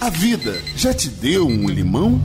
A vida já te deu um limão?